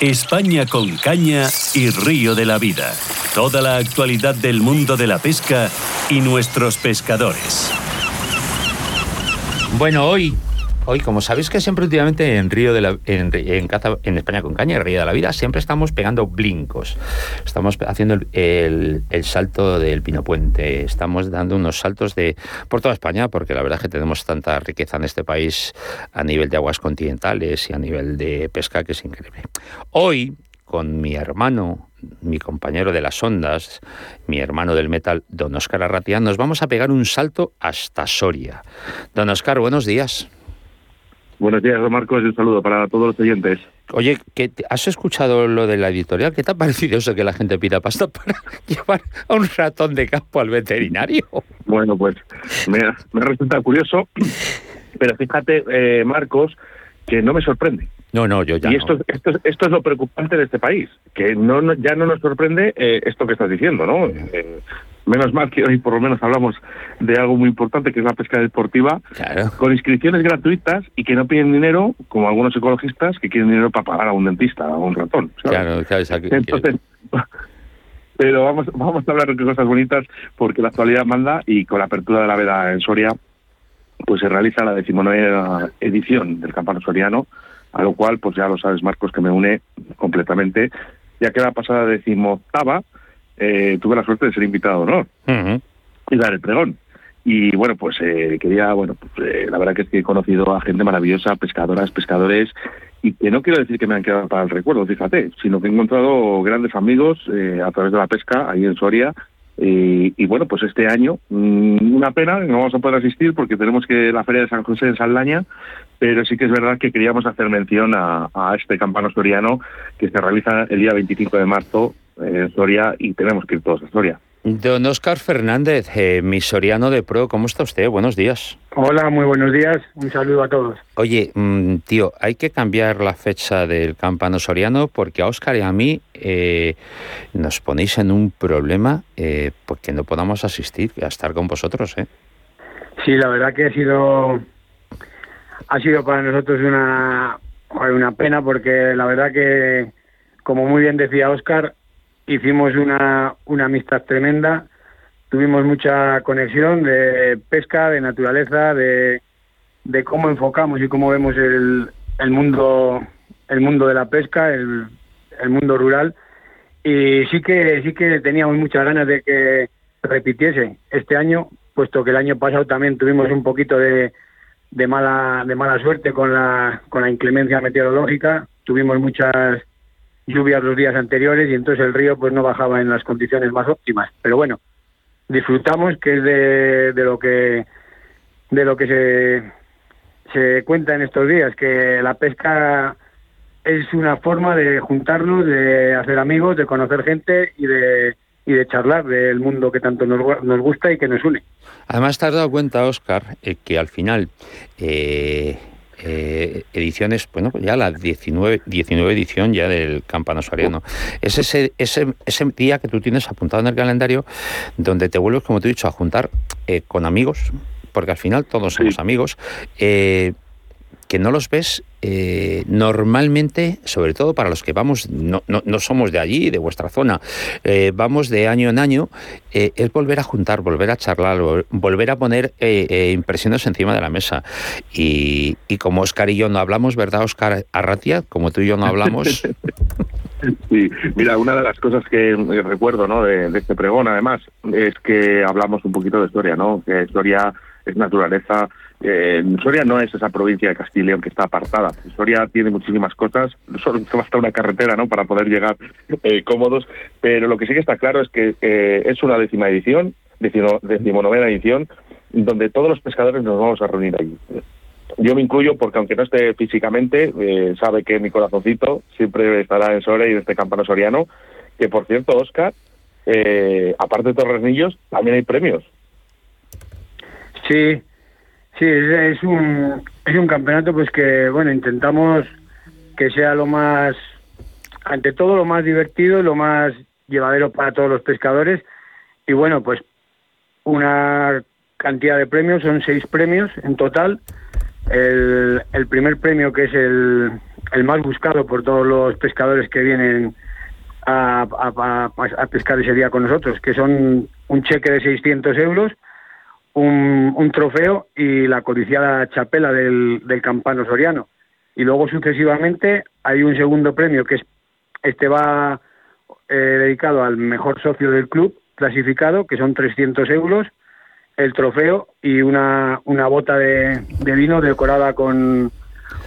España con caña y río de la vida. Toda la actualidad del mundo de la pesca y nuestros pescadores. Bueno, hoy Hoy, como sabéis que siempre últimamente en Río de la, en, en, España con caña, en Río de la Vida, siempre estamos pegando blincos. Estamos haciendo el, salto del Pino Puente, estamos dando unos saltos de por toda España, porque la verdad es que tenemos tanta riqueza en este país a nivel de aguas continentales y a nivel de pesca que es increíble. Hoy, con mi hermano, mi compañero de las ondas, mi hermano del metal, don Oscar Arratia, nos vamos a pegar un salto hasta Soria. Don Oscar, buenos días. Buenos días, Marcos, y un saludo para todos los oyentes. Oye, ¿has escuchado lo de la editorial? ¿Qué te ha parecido eso que la gente pida pasta para llevar a un ratón de campo al veterinario? Bueno, pues me, me resulta curioso, pero fíjate, eh, Marcos, que no me sorprende. No, no, yo ya. Y esto, esto, esto, es lo preocupante de este país, que no, ya no nos sorprende eh, esto que estás diciendo, ¿no? Eh, Menos mal que hoy por lo menos hablamos de algo muy importante que es la pesca deportiva, con inscripciones gratuitas y que no piden dinero, como algunos ecologistas que quieren dinero para pagar a un dentista, a un ratón. Claro, claro, Entonces, pero vamos, vamos a hablar de cosas bonitas porque la actualidad manda y con la apertura de la veda en Soria, pues se realiza la decimonovena edición del Campano Soriano, a lo cual, pues ya lo sabes, Marcos, que me une completamente, ya que la pasada decimoctava eh, tuve la suerte de ser invitado de honor y dar el pregón. Y bueno, pues eh, quería, bueno, pues, eh, la verdad que es que he conocido a gente maravillosa, pescadoras, pescadores, y que no quiero decir que me han quedado para el recuerdo, fíjate, sino que he encontrado grandes amigos a través de la pesca ahí en Soria. Y, bueno, pues este año, mm, una pena, no vamos a poder asistir porque tenemos que la Feria de San José en Saldaña, pero sí que es verdad que queríamos hacer mención a, a este campano soriano que se realiza el día 25 de marzo en Soria y tenemos que ir todos a Soria. Don Oscar Fernández, eh, mi soriano de pro, ¿cómo está usted? Buenos días. Hola, muy buenos días. Un saludo a todos. Oye, mm, tío, hay que cambiar la fecha del campano soriano porque a Oscar y a mí eh, nos ponéis en un problema eh, porque no podamos asistir a estar con vosotros, ¿eh? Sí, la verdad que ha sido ha sido para nosotros una una pena porque la verdad que como muy bien decía Oscar, hicimos una, una amistad tremenda, tuvimos mucha conexión de pesca, de naturaleza, de, de cómo enfocamos y cómo vemos el, el mundo el mundo de la pesca, el, el mundo rural. Y sí que sí que teníamos muchas ganas de que repitiese este año, puesto que el año pasado también tuvimos un poquito de, de mala de mala suerte con la con la inclemencia meteorológica, tuvimos muchas lluvias los días anteriores y entonces el río pues no bajaba en las condiciones más óptimas. Pero bueno, disfrutamos que es de, de lo que de lo que se, se cuenta en estos días, que la pesca es una forma de juntarnos, de hacer amigos, de conocer gente y de y de charlar del mundo que tanto nos, nos gusta y que nos une. Además, te has dado cuenta, Oscar, eh, que al final eh, eh, ediciones, bueno, ya la 19, 19 edición ya del Campano Soriano. Es ese, ese, ese día que tú tienes apuntado en el calendario donde te vuelves, como te he dicho, a juntar eh, con amigos, porque al final todos somos amigos. Eh, que no los ves eh, normalmente, sobre todo para los que vamos, no, no, somos de allí, de vuestra zona, eh, vamos de año en año, eh, es volver a juntar, volver a charlar, volver a poner impresiones encima de la mesa. Y, como Oscar y yo no hablamos, ¿verdad, Oscar Arratia? Como tú y yo no hablamos. Sí, mira, una de las cosas que recuerdo ¿no? de, de este pregón, además, es que hablamos un poquito de historia, ¿no? Que historia es naturaleza, eh, Soria no es esa provincia de Castilla y León que está apartada. Soria tiene muchísimas cosas, solo basta una carretera ¿no? para poder llegar eh, cómodos, pero lo que sí que está claro es que eh, es una décima edición, decimonovena edición, donde todos los pescadores nos vamos a reunir allí. Yo me incluyo porque aunque no esté físicamente, sabe que mi corazoncito siempre estará en Soria y en este campano soriano, que por cierto, Oscar, aparte de todos niños, también hay premios. Sí, Sí, es, un, es un campeonato pues que, bueno, intentamos que sea lo más, ante todo lo más divertido, lo más llevadero para todos los pescadores. Y bueno, pues una cantidad de premios, son seis premios en total. el, el primer premio que es el, el más buscado por todos los pescadores que vienen a, a, a, pescar ese día con nosotros, que son un cheque de 600 euros, un, un trofeo y la codiciada chapela del, campano soriano. Y luego sucesivamente hay un segundo premio que es este va eh, dedicado al mejor socio del club clasificado, que son 300 euros, el trofeo y una, una bota de, vino decorada con,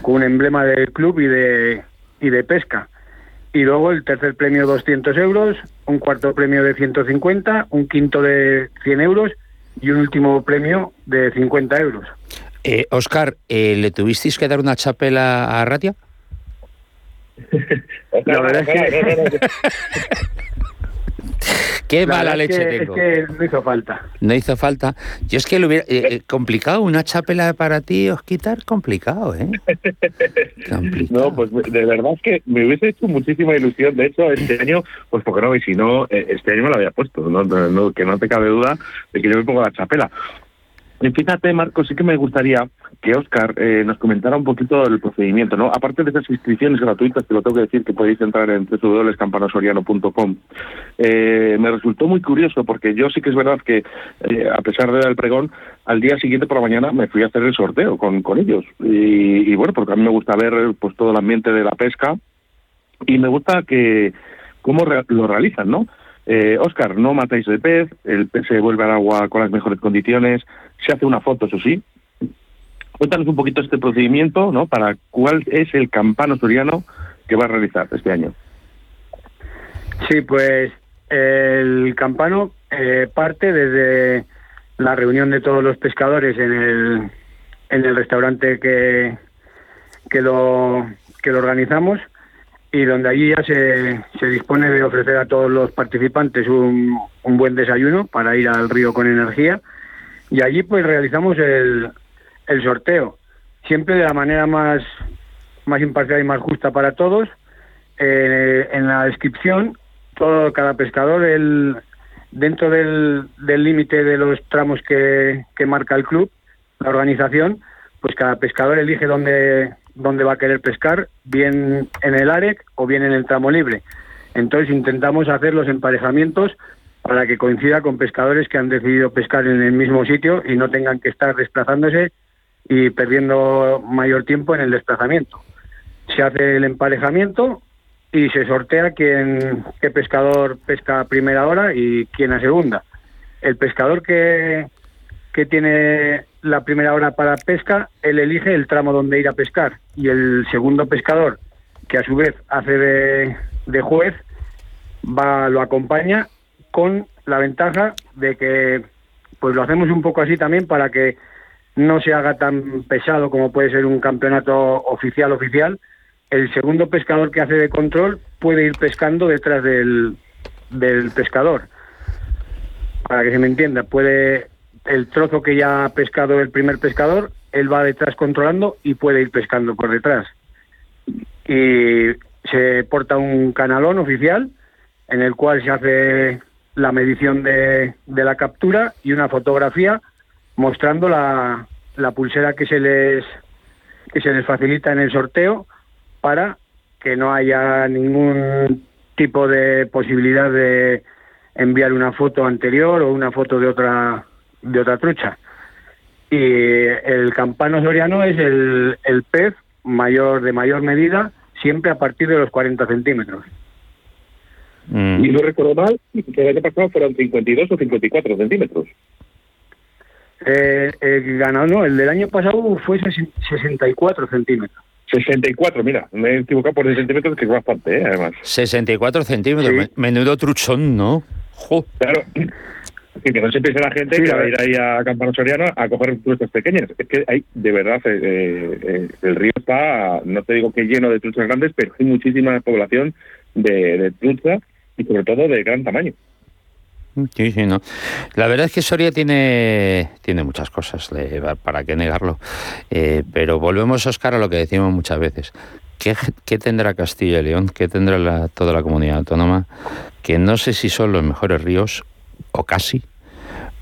con un emblema del club y de, y de pesca. Y luego el tercer premio 200 euros, un cuarto premio de 150, un quinto de 100 euros y un último premio de 50 euros. Eh, Oscar, eh, ¿le tuvisteis que dar una chapela a Ratia? La verdad es que... Qué La mala leche que, tengo. Es que no hizo falta. No hizo falta. Yo es que lo hubiera... eh, eh, complicado, una chapela para ti, os quitar, complicado, ¿eh? Complicado. No, pues de verdad es que me hubiese hecho muchísima ilusión. De hecho, este año, pues porque no, y si no, eh, este año me lo había puesto. No, No- no- que no te cabe duda de que yo me pongo la chapela. Fíjate, Marco, sí que me gustaría que Oscar eh, nos comentara un poquito el procedimiento, ¿no? Aparte de esas inscripciones gratuitas, te lo tengo que decir, que podéis entrar en www.campanosoriano.com. Eh, me resultó muy curioso porque yo sí que es verdad que, eh, a pesar del pregón, al día siguiente por la mañana me fui a hacer el sorteo con, con ellos. Y, y bueno, porque a mí me gusta ver pues todo el ambiente de la pesca y me gusta que cómo re- lo realizan, ¿no? Eh, Oscar, no matáis el pez, el pez se vuelve al agua con las mejores condiciones, se hace una foto, eso sí. Cuéntanos un poquito este procedimiento, ¿no? Para cuál es el campano soriano que va a realizar este año. Sí, pues el campano eh, parte desde la reunión de todos los pescadores en el, en el restaurante que, que, lo, que lo organizamos y donde allí ya se, dispone de ofrecer a todos los participantes un, un buen desayuno para ir al río con energía. Y allí pues realizamos el, el sorteo siempre de la manera más más imparcial y más justa para todos. Eh, en la descripción todo cada pescador el dentro del del límite de los tramos que, que marca el club la organización pues cada pescador elige dónde dónde va a querer pescar bien en el AREC o bien en el tramo libre entonces intentamos hacer los emparejamientos para que coincida con pescadores que han decidido pescar en el mismo sitio y no tengan que estar desplazándose y perdiendo mayor tiempo en el desplazamiento. Se hace el emparejamiento y se sortea quién, qué pescador pesca a primera hora y quién a segunda. El pescador que, que tiene la primera hora para pesca, él elige el tramo donde ir a pescar. Y el segundo pescador, que a su vez hace de, de juez, va lo acompaña con la ventaja de que pues lo hacemos un poco así también para que no se haga tan pesado como puede ser un campeonato oficial oficial. El segundo pescador que hace de control puede ir pescando detrás del, del pescador. Para que se me entienda puede el trozo que ya ha pescado el primer pescador él va detrás controlando y puede ir pescando por detrás. Y se porta un canalón oficial en el cual se hace la medición de, de la captura y una fotografía mostrando la, la pulsera que se les que se les facilita en el sorteo para que no haya ningún tipo de posibilidad de enviar una foto anterior o una foto de otra de otra trucha y el campano soriano es el, el pez mayor de mayor medida siempre a partir de los 40 centímetros Mm. Y no recuerdo mal, que el año pasado fueron 52 o 54 centímetros. Eh, el ganador, no, el del año pasado fue sesen- 64 centímetros. 64, mira, me he equivocado por 10 centímetros, que es bastante, ¿eh? además. 64 centímetros, Sí. menudo truchón, ¿no? Jo. Claro. Que no se piense la gente Sí, que a va a ir ahí a Campano Soriano a coger truchas pequeñas. Es que hay, de verdad, eh, eh, el río está, no te digo que lleno de truchas grandes, pero hay muchísima población de, de trucha y sobre todo de gran tamaño. Sí, sí, no. La verdad es que Soria tiene, tiene muchas cosas, para qué negarlo. Eh, pero volvemos, Oscar, a lo que decimos muchas veces. ¿Qué, qué tendrá Castilla y León? ¿Qué tendrá la- toda la comunidad autónoma? Que no sé si son los mejores ríos, o casi,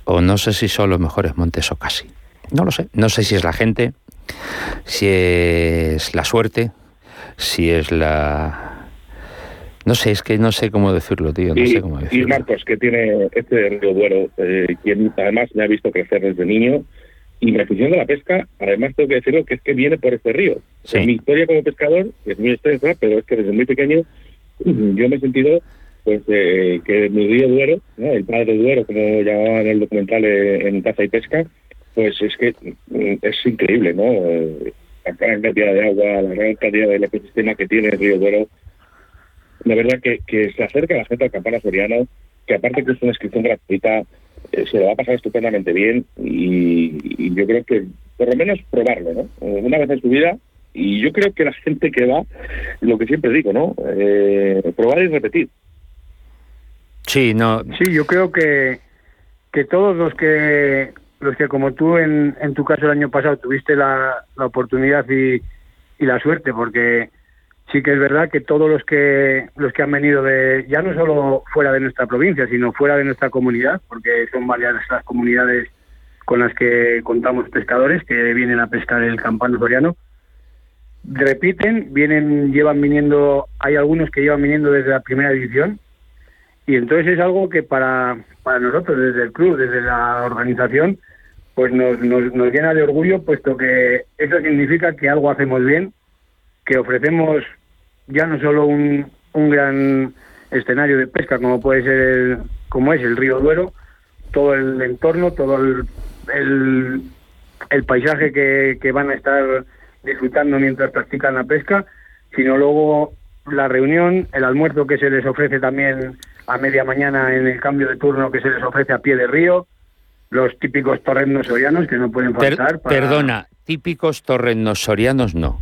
o no sé si son los mejores montes, o casi. No lo sé. No sé si es la gente, si es la suerte, si es la no sé, es que no sé cómo decirlo, tío. No y, sé cómo decirlo. y Marcos, que tiene este río Duero, eh, quien además me ha visto crecer desde niño, y mi afición de la pesca, además tengo que decirlo que es que viene por este río. Sí. Mi historia como pescador es muy extensa, pero es que desde muy pequeño yo me he sentido pues eh, que mi río Duero, ¿no? el padre Duero, como llamaban en el documental eh, en Caza y Pesca, pues es que mm, es increíble, ¿no? La gran cantidad de agua, la gran cantidad del ecosistema que tiene el río Duero, la verdad que, se acerca la gente al campana soriano, que aparte que es una inscripción gratuita, eh, se lo va a pasar estupendamente bien y, yo creo que por lo menos probarlo, ¿no? Una vez en su vida y yo creo que la gente que va, lo que siempre digo, ¿no? Probar y repetir. Sí, no. Sí, yo creo que, que todos los que los que como tú en, en tu caso el año pasado tuviste la, la oportunidad y, y la suerte, porque sí que es verdad que todos los que los que han venido de ya no solo fuera de nuestra provincia, sino fuera de nuestra comunidad, porque son varias las comunidades con las que contamos pescadores que vienen a pescar el campano soriano, repiten, vienen, llevan viniendo, hay algunos que llevan viniendo desde la primera edición, y entonces es algo que para, para nosotros, desde el club, desde la organización, pues nos, nos, llena de orgullo, puesto que eso significa que algo hacemos bien, que ofrecemos ya no solo un, un gran escenario de pesca como puede ser el, como es el río Duero, todo el entorno, todo el, el, el paisaje que, que van a estar disfrutando mientras practican la pesca, sino luego la reunión, el almuerzo que se les ofrece también a media mañana en el cambio de turno que se les ofrece a pie de río, los típicos torrendos sorianos que no pueden Per- faltar. para- Perdona, típicos torrenos sorianos no.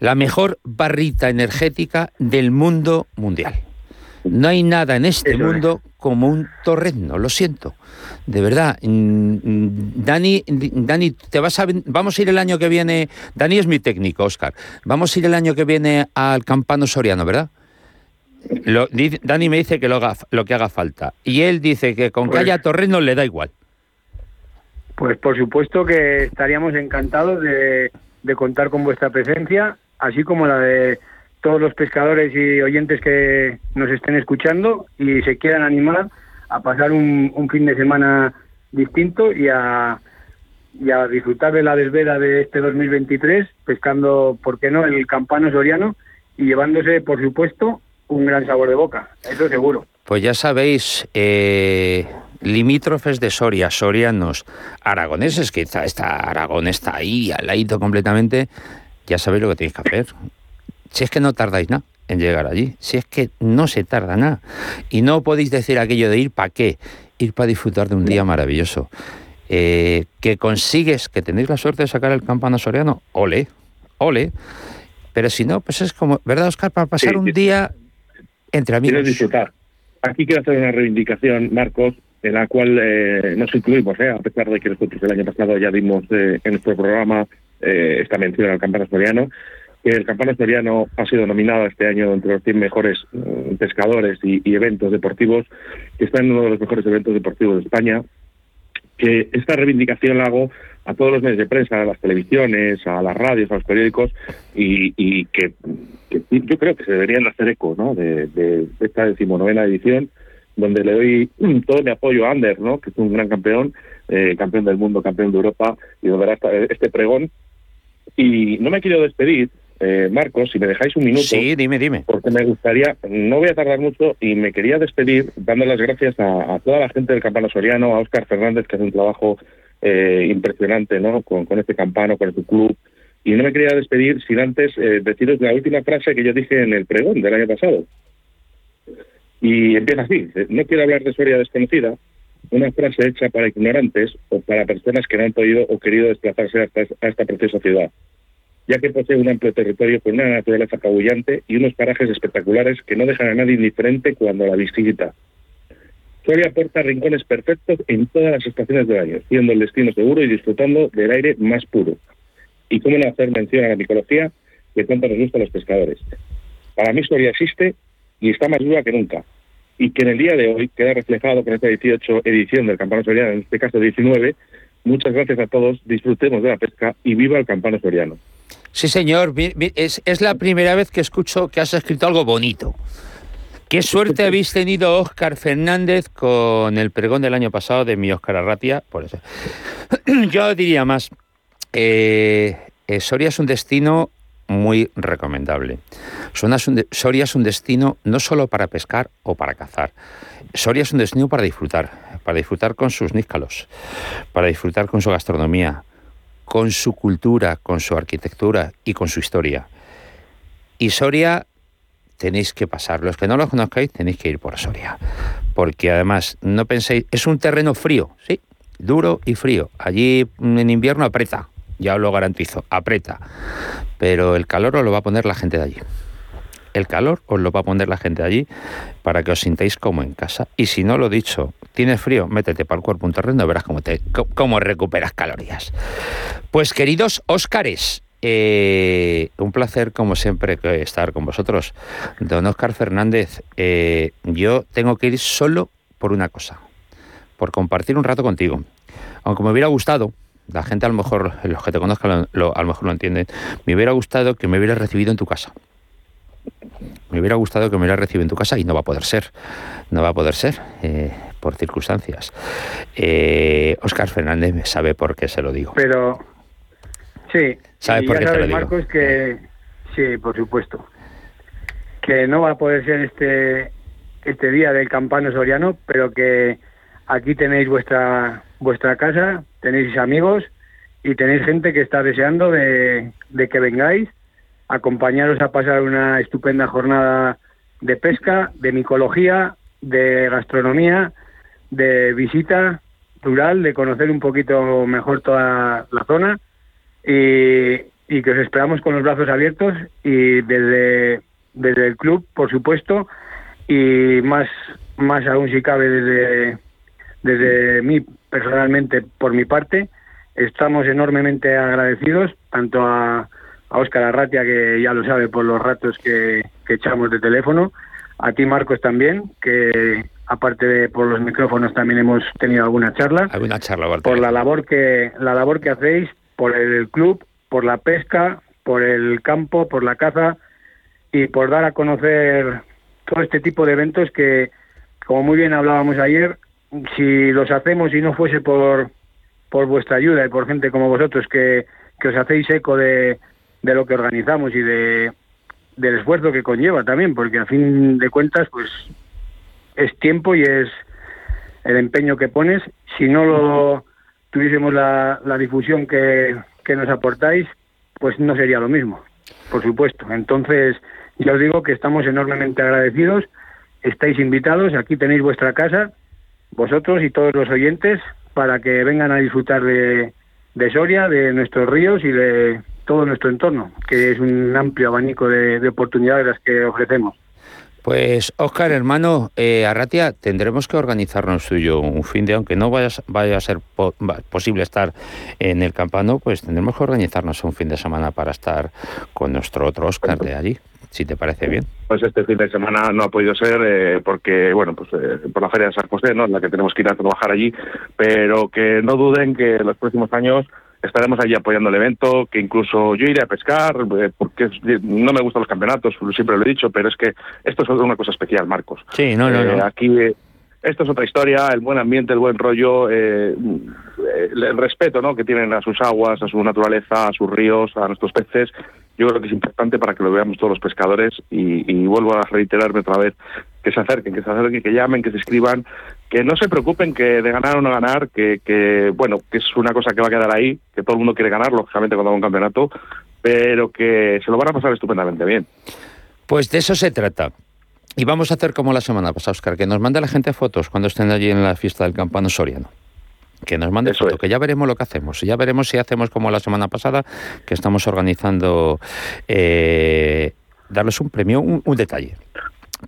La mejor barrita energética del mundo mundial. No hay nada en este Eso es. mundo como un torreno, lo siento. De verdad. Mm, mm, Dani, Dani, te vas a, vamos a ir el año que viene. Dani es mi técnico, Oscar. Vamos a ir el año que viene al Campano Soriano, ¿verdad? Lo- Dani me dice que lo, haga, lo que haga falta. Y él dice que con que Pues- haya torreno le da igual. Pues por supuesto que estaríamos encantados de, de contar con vuestra presencia, así como la de todos los pescadores y oyentes que nos estén escuchando y se quieran animar a pasar un, un fin de semana distinto y a, y a disfrutar de la desvela de este 2023, pescando, ¿por qué no?, el campano soriano y llevándose, por supuesto, un gran sabor de boca, eso seguro. Pues ya sabéis, eh, limítrofes de Soria, sorianos, aragoneses, que está, está Aragón está ahí, al ladito completamente, ya sabéis lo que tenéis que hacer. Si es que no tardáis nada en llegar allí, si es que no se tarda nada. Y no podéis decir aquello de ir para qué, ir para disfrutar de un día maravilloso. Eh, que consigues, que tenéis la suerte de sacar el campano soriano, ole, ole. Pero si no, pues es como, ¿verdad, Oscar? Para pasar Sí, un sí. día entre amigos. Quieres disfrutar. Aquí quiero hacer una reivindicación, Marcos, en la cual eh, nos incluimos, ¿eh? a pesar de que nosotros el año pasado ya dimos eh, en nuestro programa eh, esta mención al campano soriano, el campano soriano ha sido nominado este año entre los 100 mejores eh, pescadores y, y eventos deportivos, que está en uno de los mejores eventos deportivos de España, que esta reivindicación la hago a todos los medios de prensa, a las televisiones, a las radios, a los periódicos, y, y que, que yo creo que se deberían hacer eco ¿no? de, de esta decimonovena edición, donde le doy todo mi apoyo a Ander, ¿no? que es un gran campeón, eh, campeón del mundo, campeón de Europa, y donde hará esta- este pregón. Y no me quiero despedir, eh, Marcos, si me dejáis un minuto Sí, dime, dime. porque me gustaría, no voy a tardar mucho y me quería despedir dando las gracias a, a toda la gente del Campano Soriano, a Óscar Fernández que hace un trabajo eh, impresionante ¿no? con, este campano, con su club. Y no me quería despedir sin antes eh, deciros la última frase que yo dije en el pregón del año pasado. Y empieza así, no quiero hablar de Soria desconocida, una frase hecha para ignorantes o para personas que no han podido o querido desplazarse a esta preciosa ciudad ya que posee un amplio territorio con una naturaleza apabullante y unos parajes espectaculares que no dejan a nadie indiferente cuando la visita. Soria aporta rincones perfectos en todas las estaciones del año, siendo el destino seguro y disfrutando del aire más puro. Y cómo no hacer mención a la micología que tanto nos gusta a los pescadores. Para mí Soria existe y está más viva que nunca. Y que en el día de hoy queda reflejado con esta 18 edición del Campano Soriano, en este caso 19, Muchas gracias a todos, disfrutemos de la pesca y viva el campano soriano. Sí, señor, es, es la primera vez que escucho que has escrito algo bonito. Qué suerte habéis tenido, Óscar Fernández, con el pregón del año pasado de mi Óscar Arratia. Por eso. Yo diría más, eh, eh, Soria es un destino muy recomendable. Soria es un destino no solo para pescar o para cazar. Soria es un destino para disfrutar, para disfrutar con sus níscalos, para disfrutar con su gastronomía, con su cultura, con su arquitectura y con su historia. Y Soria tenéis que pasar. Los que no lo conozcáis tenéis que ir por Soria. Porque además, no penséis, es un terreno frío, sí, duro y frío. Allí en invierno aprieta, ya os lo garantizo, aprieta. Pero el calor os lo va a poner la gente de allí. El calor os lo va a poner la gente de allí para que os sintáis como en casa. Y si no lo dicho, tienes frío, métete para el cuerpo un terreno y verás cómo, te, cómo recuperas calorías. Pues queridos Óscares, eh, un placer, como siempre, estar con vosotros. Don Oscar Fernández, eh, yo tengo que ir solo por una cosa, por compartir un rato contigo. Aunque me hubiera gustado, la gente a lo mejor, los que te conozcan a lo mejor lo entienden, me hubiera gustado que me hubieras recibido en tu casa. Me hubiera gustado que me hubieras recibido en tu casa y no va a poder ser. No va a poder ser. Eh, por circunstancias. Oscar Fernández sabe por qué se lo digo. Pero Sí, ¿Sabe por qué te lo digo? Marcos, que sí, por supuesto. Que no va a poder ser este este día del campano soriano, pero que aquí tenéis vuestra vuestra casa, tenéis amigos y tenéis gente que está deseando de, de que vengáis, acompañaros a pasar una estupenda jornada de pesca, de micología, de gastronomía, de visita rural, de conocer un poquito mejor toda la zona y, que os esperamos con los brazos abiertos y desde, desde el club, por supuesto, y más, más aún si cabe desde, desde mí personalmente, por mi parte, estamos enormemente agradecidos tanto a, a Óscar Arratia, que ya lo sabe por los ratos que, que echamos de teléfono, a ti Marcos también, que aparte de por los micrófonos también hemos tenido alguna charla. Alguna charla, Por la labor que la labor que hacéis por el club, por la pesca, por el campo, por la caza y por dar a conocer todo este tipo de eventos que, como muy bien hablábamos ayer, si los hacemos y no fuese por, por vuestra ayuda y por gente como vosotros que, que os hacéis eco de, de lo que organizamos y de, del esfuerzo que conlleva también, porque a fin de cuentas, pues es tiempo y es el empeño que pones. Si no lo tuviésemos la, la difusión que, que nos aportáis, pues no sería lo mismo, por supuesto. Entonces, ya os digo que estamos enormemente agradecidos, estáis invitados, aquí tenéis vuestra casa, vosotros y todos los oyentes, para que vengan a disfrutar de, de Soria, de nuestros ríos y de todo nuestro entorno, que es un amplio abanico de, de oportunidades las que ofrecemos. Pues, Óscar, hermano, eh, Arratia, tendremos que organizarnos tuyo un fin de, aunque no vaya, vaya a ser posible estar en el campano, pues tendremos que organizarnos un fin de semana para estar con nuestro otro Óscar de allí, si te parece bien. Pues este fin de semana no ha podido ser eh, porque, bueno, pues eh, por la Feria de San José, ¿no? En la que tenemos que ir a trabajar allí, pero que no duden que los próximos años estaremos allí apoyando el evento, que incluso yo iré a pescar, eh, porque no me gustan los campeonatos, siempre lo he dicho, pero es que esto es una cosa especial, Marcos. Sí, no, no, eh, Aquí eh, esto es otra historia, el buen ambiente, el buen rollo, el, respeto ¿no? que tienen a sus aguas, a su naturaleza, a sus ríos, a nuestros peces, yo creo que es importante para que lo veamos todos los pescadores y, y vuelvo a reiterarme otra vez que se acerquen, que se acerquen, que llamen, que se escriban, que no se preocupen que de ganar o no ganar, que, que bueno, que es una cosa que va a quedar ahí, que todo el mundo quiere ganar, lógicamente cuando va un campeonato, pero que se lo van a pasar estupendamente bien. Pues de eso se trata. Y vamos a hacer como la semana pasada, Oscar, que nos mande la gente fotos cuando estén allí en la fiesta del campano soriano. Que nos mande fotos, que ya veremos lo que hacemos. Ya veremos si hacemos como la semana pasada, que estamos organizando eh, darles un premio, un, detalle.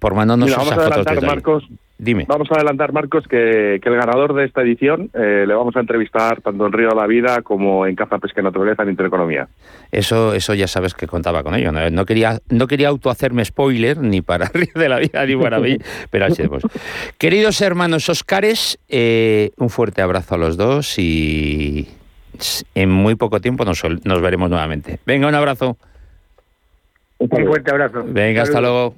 Por mandarnos Mira, vamos a adelantar, Marcos, Dime. Vamos a adelantar, Marcos, que, que el ganador de esta edición eh, le vamos a entrevistar tanto en Río de la Vida como en Caza Pesca y Naturaleza en Intereconomía. Eso, eso ya sabes que contaba con ello. No, no quería, no quería autohacerme spoiler ni para Río de la Vida ni para mí, pero así es. Queridos hermanos Oscares, eh, un fuerte abrazo a los dos y en muy poco tiempo nos, nos veremos nuevamente. Venga, un abrazo. Un fuerte abrazo. Venga, hasta luego.